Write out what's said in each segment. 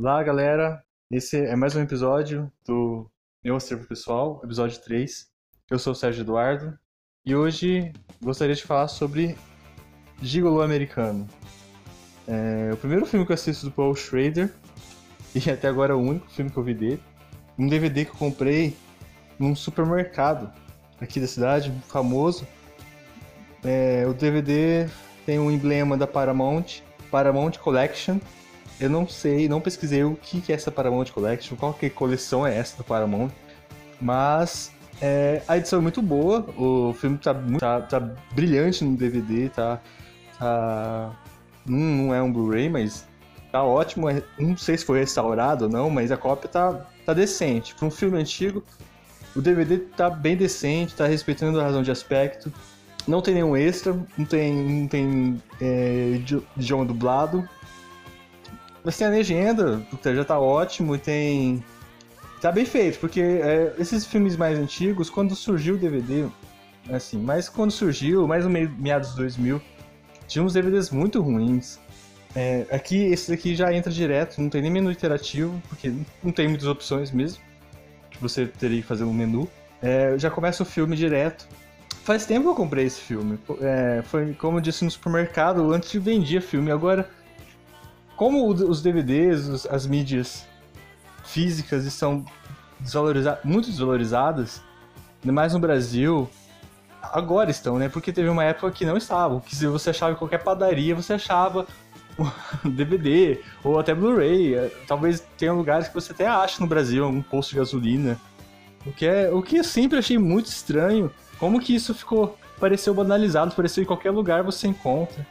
Olá, galera. Esse é mais um episódio do meu acervo pessoal, episódio 3. Eu sou o Sérgio Eduardo e hoje gostaria de falar sobre Gigolo Americano. É o primeiro filme que eu assisto do Paul Schrader e até agora é o único filme que eu vi dele. Um DVD que eu comprei num supermercado aqui da cidade, famoso. É, o DVD tem um emblema da Paramount, Paramount Collection, eu não sei, não pesquisei o que é essa Paramount Collection, qual que coleção é essa da Paramount, mas é, a edição é muito boa, o filme tá, muito, tá, tá brilhante no DVD, tá, tá não, não é um Blu-ray, mas tá ótimo, é, não sei se foi restaurado ou não, mas a cópia tá, tá decente. Para um filme antigo, o DVD tá bem decente, tá respeitando a razão de aspecto, não tem nenhum extra, não tem, não tem é, idioma dublado, mas tem a legenda, já tá ótimo e tem. Tá bem feito, porque é, esses filmes mais antigos, quando surgiu o DVD, assim, mas quando surgiu, mais no meio, meados de 2000, tinha uns DVDs muito ruins. É, aqui, esse daqui já entra direto, não tem nem menu interativo, porque não tem muitas opções mesmo. Que você teria que fazer um menu. É, já começa o filme direto. Faz tempo que eu comprei esse filme. É, foi, como eu disse, no supermercado, antes vendia filme. Agora, como os DVDs, as mídias físicas estão desvalorizadas, muito desvalorizadas, ainda mais no Brasil, agora estão, né? Porque teve uma época que não estavam, que se você achava em qualquer padaria, você achava DVD ou até Blu-ray. Talvez tenha lugares que você até acha no Brasil, algum posto de gasolina. O que, é, o que eu sempre achei muito estranho, como que isso ficou, pareceu banalizado, pareceu em qualquer lugar você encontra.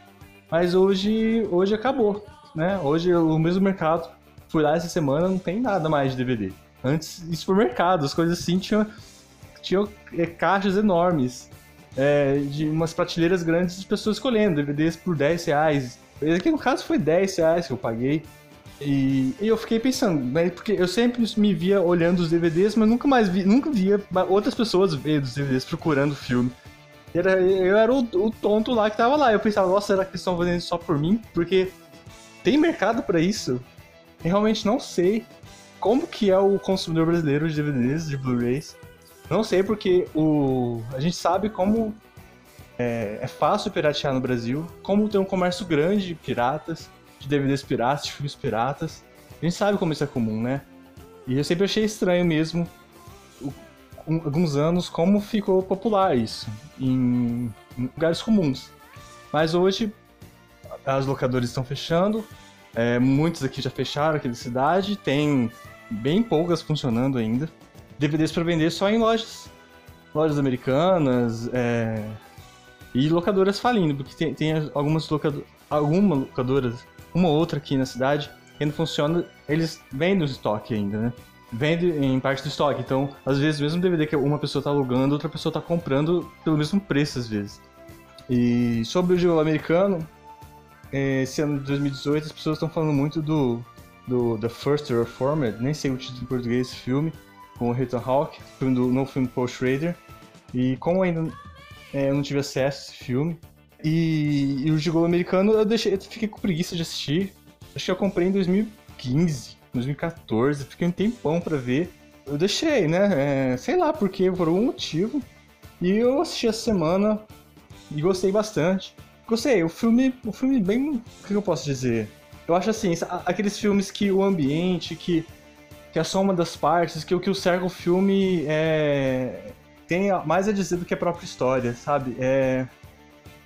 Mas hoje, hoje acabou né? Hoje o mesmo mercado, fui lá essa semana, não tem nada mais de DVD. Antes, em supermercado, as coisas assim tinham, tinham é, caixas enormes. É, de umas prateleiras grandes de pessoas escolhendo DVDs por 10 reais. Aqui no caso foi 10 reais que eu paguei. E, e, eu fiquei pensando, né, porque eu sempre me via olhando os DVDs, mas nunca mais vi, nunca via outras pessoas vendo os DVDs procurando filme. Era, eu era o, o, tonto lá que tava lá. Eu pensava, nossa, será que eles estão fazendo isso só por mim? Porque tem mercado para isso? Eu realmente não sei como que é o consumidor brasileiro de DVDs, de Blu-rays. Não sei porque o a gente sabe como é, é, fácil piratear no Brasil, como tem um comércio grande de piratas, de DVDs piratas, de filmes piratas. A gente sabe como isso é comum, né? E eu sempre achei estranho mesmo, alguns anos, como ficou popular isso em lugares comuns. Mas hoje as locadoras estão fechando, é, muitos aqui já fecharam aqui da cidade, tem bem poucas funcionando ainda. DVDs para vender só em lojas, lojas americanas é, e locadoras falindo, porque tem, tem algumas locadoras, algumas locadoras, uma ou outra aqui na cidade que ainda funciona, eles vendem o estoque ainda, né? Vende em parte do estoque, então às vezes mesmo DVD que uma pessoa está alugando, outra pessoa está comprando pelo mesmo preço às vezes. E sobre o americano, esse ano de 2018 as pessoas estão falando muito do, do The First Reformed, nem sei o título em português desse filme, com o Ethan Hawke, filme do novo filme Paul Schrader. E como ainda é, eu não tive acesso a esse filme, e, e o Gigolo Americano eu, deixei, eu fiquei com preguiça de assistir. Acho que eu comprei em 2015, 2014, fiquei um tempão pra ver. Eu deixei, né? É, sei lá porque, por algum motivo. E eu assisti essa semana e gostei bastante. Gostei, o filme, o filme bem. O que eu posso dizer? Eu acho assim, aqueles filmes que o ambiente, que, que a soma das partes, que o que o cerca o filme é, tem mais a dizer do que a própria história, sabe? É,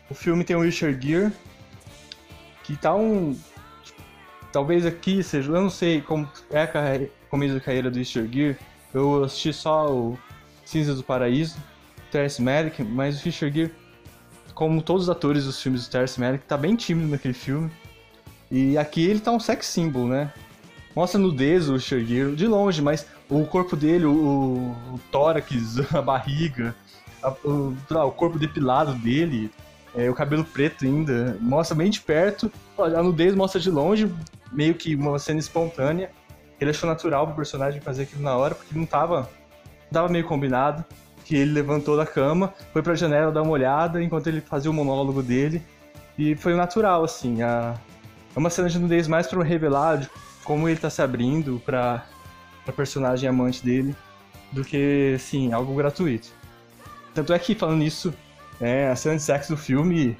o filme tem o Richard Gere, que tá um. Talvez aqui seja. Eu não sei como é a começo da carreira do Richard Gere. Eu assisti só o Cinzas do Paraíso, Terence Malick, mas o Richard Gere como todos os atores dos filmes do Terrence Malick, tá bem tímido naquele filme. E aqui ele tá um sex symbol, né? Mostra nudez o Shagiro de longe, mas o corpo dele, o, o tórax, a barriga, a, o, o, corpo depilado dele, é, o cabelo preto ainda, mostra bem de perto. A nudez mostra de longe, meio que uma cena espontânea. Ele achou natural pro personagem fazer aquilo na hora, porque não tava, não tava meio combinado que ele levantou da cama, foi pra janela dar uma olhada enquanto ele fazia o monólogo dele. E foi natural, assim. A... É uma cena de nudez mais pra revelar como ele tá se abrindo pra, pra personagem amante dele, do que, assim, algo gratuito. Tanto é que, falando nisso, é, a cena de sexo do filme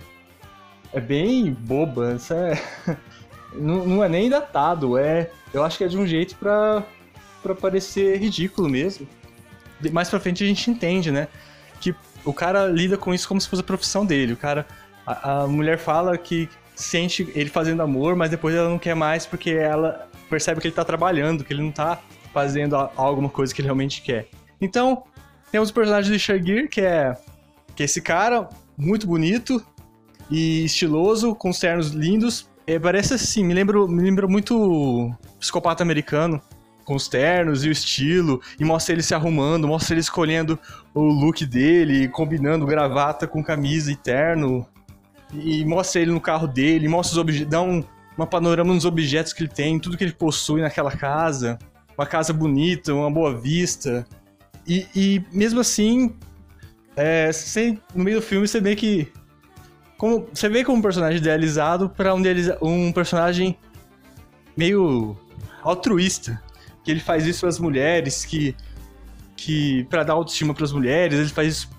é bem boba. Isso é... não, não é nem datado, é. Eu acho que é de um jeito pra, pra parecer ridículo mesmo. Mais pra frente a gente entende, né? Que o cara lida com isso como se fosse a profissão dele. O cara. A, a mulher fala que sente ele fazendo amor, mas depois ela não quer mais porque ela percebe que ele tá trabalhando, que ele não tá fazendo alguma coisa que ele realmente quer. Então, temos o personagem de Shagir, que é, que é esse cara muito bonito e estiloso, com ternos lindos, é, parece assim, me lembra, me lembra muito psicopata americano, com os ternos e o estilo, e mostra ele se arrumando, mostra ele escolhendo o look dele, combinando gravata com camisa e terno, e mostra ele no carro dele, mostra os objetos, dá um, uma panorama nos objetos que ele tem, tudo que ele possui naquela casa, uma casa bonita, uma boa vista, e, e mesmo assim, é, no meio do filme você vê que como, você vê como um personagem idealizado para um, um personagem meio altruísta. Que ele faz isso para as mulheres, que, que para dar autoestima para as mulheres, ele faz isso,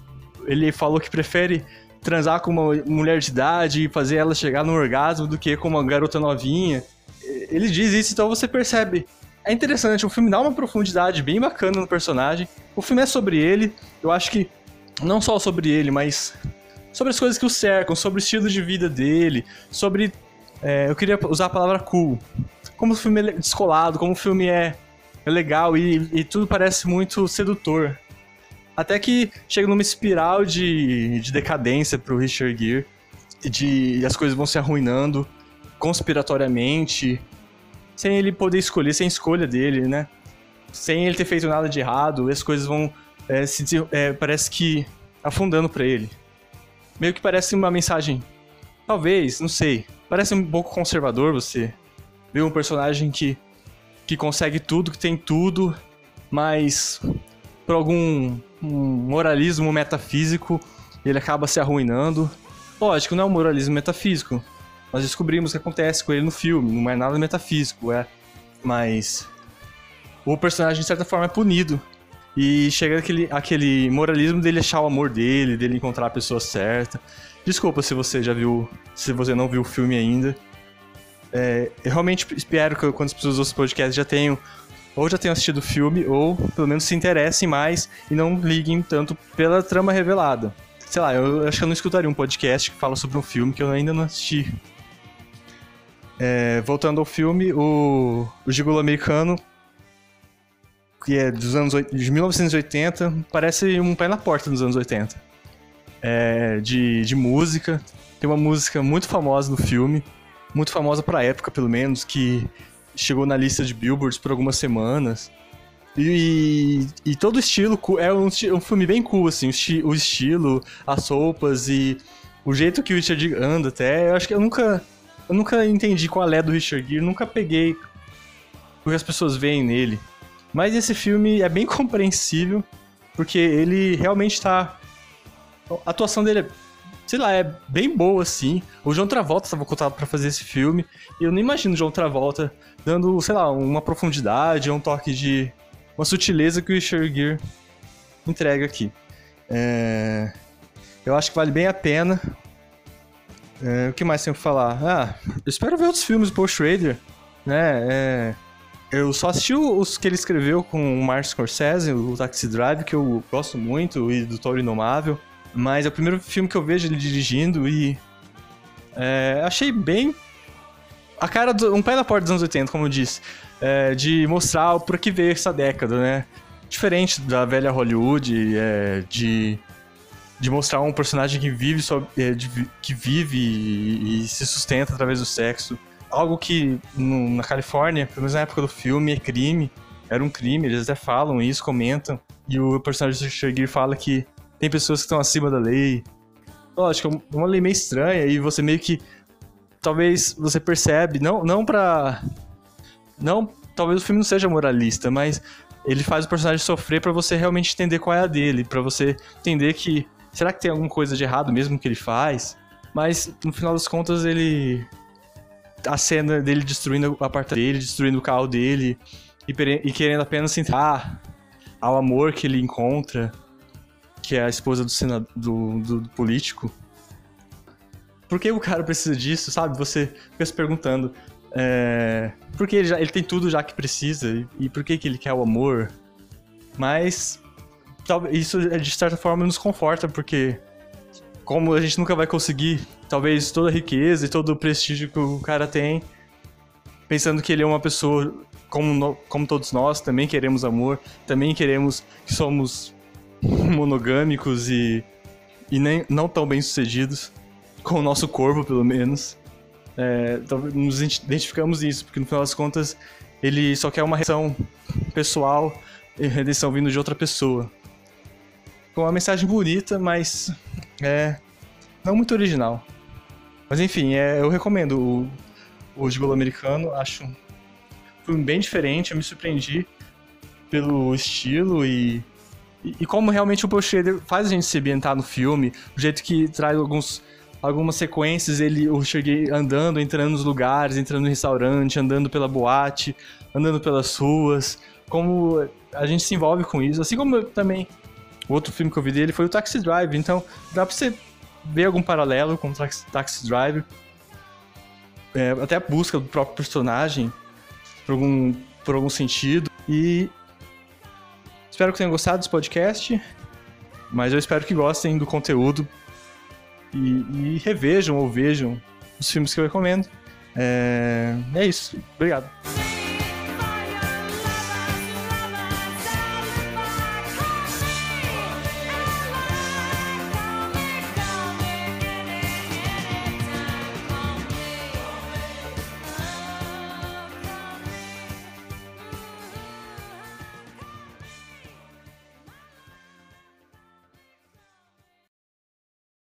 ele falou que prefere transar com uma mulher de idade e fazer ela chegar no orgasmo do que com uma garota novinha. Ele diz isso, então você percebe. É interessante, o filme dá uma profundidade bem bacana no personagem. O filme é sobre ele, eu acho que não só sobre ele, mas sobre as coisas que o cercam, sobre o estilo de vida dele, sobre. É, eu queria usar a palavra cool. Como o filme é descolado, como o filme é, é legal e, e tudo parece muito sedutor. Até que chega numa espiral de, de decadência pro Richard Gere, de as coisas vão se arruinando conspiratoriamente, sem ele poder escolher, sem escolha dele, né? Sem ele ter feito nada de errado, as coisas vão é, se é, parece que afundando para ele meio que parece uma mensagem. Talvez, não sei. Parece um pouco conservador você ver um personagem que, que consegue tudo, que tem tudo, mas por algum um moralismo metafísico ele acaba se arruinando. Lógico, não é um moralismo metafísico. Nós descobrimos o que acontece com ele no filme, não é nada metafísico, é. Mas o personagem, de certa forma, é punido e chega aquele, aquele moralismo dele achar o amor dele, dele encontrar a pessoa certa. Desculpa se você já viu, se você não viu o filme ainda. É, eu realmente espero que quando as pessoas ouçam podcast já tenham, ou já tenham assistido o filme, ou pelo menos se interessem mais e não liguem tanto pela trama revelada. Sei lá, eu acho que eu não escutaria um podcast que fala sobre um filme que eu ainda não assisti. É, voltando ao filme, o, o Gigolo Americano que é dos anos de 1980, parece um pé na porta dos anos 80. É, de, de música. Tem uma música muito famosa no filme, muito famosa pra época, pelo menos, que chegou na lista de Billboards por algumas semanas. E, e, todo o estilo é um, um, filme bem cool, assim, o, o, estilo, as roupas e o jeito que o Richard anda até. Eu acho que eu nunca, eu nunca entendi qual é do Richard Gere, nunca peguei o que as pessoas veem nele. Mas esse filme é bem compreensível, porque ele realmente tá. A atuação dele é, sei lá, é bem boa, assim. O João Travolta estava contado para fazer esse filme, e eu nem imagino o João Travolta dando, sei lá, uma profundidade, um toque de. uma sutileza que o Richard Gere entrega aqui. É... Eu acho que vale bem a pena. É... O que mais tenho que falar? Ah, eu espero ver outros filmes do Paul Schrader, né? É... Eu só assisti os que ele escreveu com o Martin Scorsese, o Taxi Drive, que eu gosto muito, e do Toro Inomável. Mas é o primeiro filme que eu vejo ele dirigindo e. É, achei bem. A cara do. Um pé na porta dos anos 80, como eu disse. É, de mostrar por que veio essa década, né? Diferente da velha Hollywood, é, de. De mostrar um personagem que vive, só, é, de, que vive e, e se sustenta através do sexo algo que no, na Califórnia, pelo menos na época do filme, é crime. Era um crime, eles até falam isso, comentam. E o personagem do Shagir fala que tem pessoas que estão acima da lei. Lógico, é uma lei meio estranha e você meio que. Talvez você percebe, não, não pra. Não. Talvez o filme não seja moralista, mas ele faz o personagem sofrer para você realmente entender qual é a dele, para você entender que. Será que tem alguma coisa de errado mesmo que ele faz? Mas no final das contas ele a cena dele destruindo o apartamento dele, destruindo o carro dele e, e querendo apenas entrar ao amor que ele encontra, que é a esposa do, senado, do, do, político. Por que o cara precisa disso, sabe? Você fica se perguntando. É, porque ele, já, ele tem tudo já que precisa e, e por que, que ele quer o amor? Mas isso de certa forma nos conforta porque como a gente nunca vai conseguir talvez toda a riqueza e todo o prestígio que o cara tem, pensando que ele é uma pessoa como, como todos nós, também queremos amor, também queremos que somos monogâmicos e, e nem, não tão bem sucedidos, com o nosso corpo pelo menos. É, nos identificamos nisso, porque no final das contas ele só quer uma reação pessoal e redenção vindo de outra pessoa. Com uma mensagem bonita, mas é não muito original. Mas enfim, é, eu recomendo o, o Gigolo americano, acho um filme bem diferente, eu me surpreendi pelo estilo e, e, como realmente o Paul Schrader faz a gente se ambientar no filme, o jeito que traz alguns algumas sequências, ele eu cheguei andando, entrando nos lugares, entrando no restaurante, andando pela boate, andando pelas ruas, como a gente se envolve com isso, assim como eu, também o outro filme que eu vi dele foi o Taxi Drive, então dá pra você ver algum paralelo com o Taxi, Taxi Drive. É, até a busca do próprio personagem por algum, por algum sentido. E espero que tenham gostado desse podcast. Mas eu espero que gostem do conteúdo e, e revejam ou vejam os filmes que eu recomendo. É, é isso. Obrigado.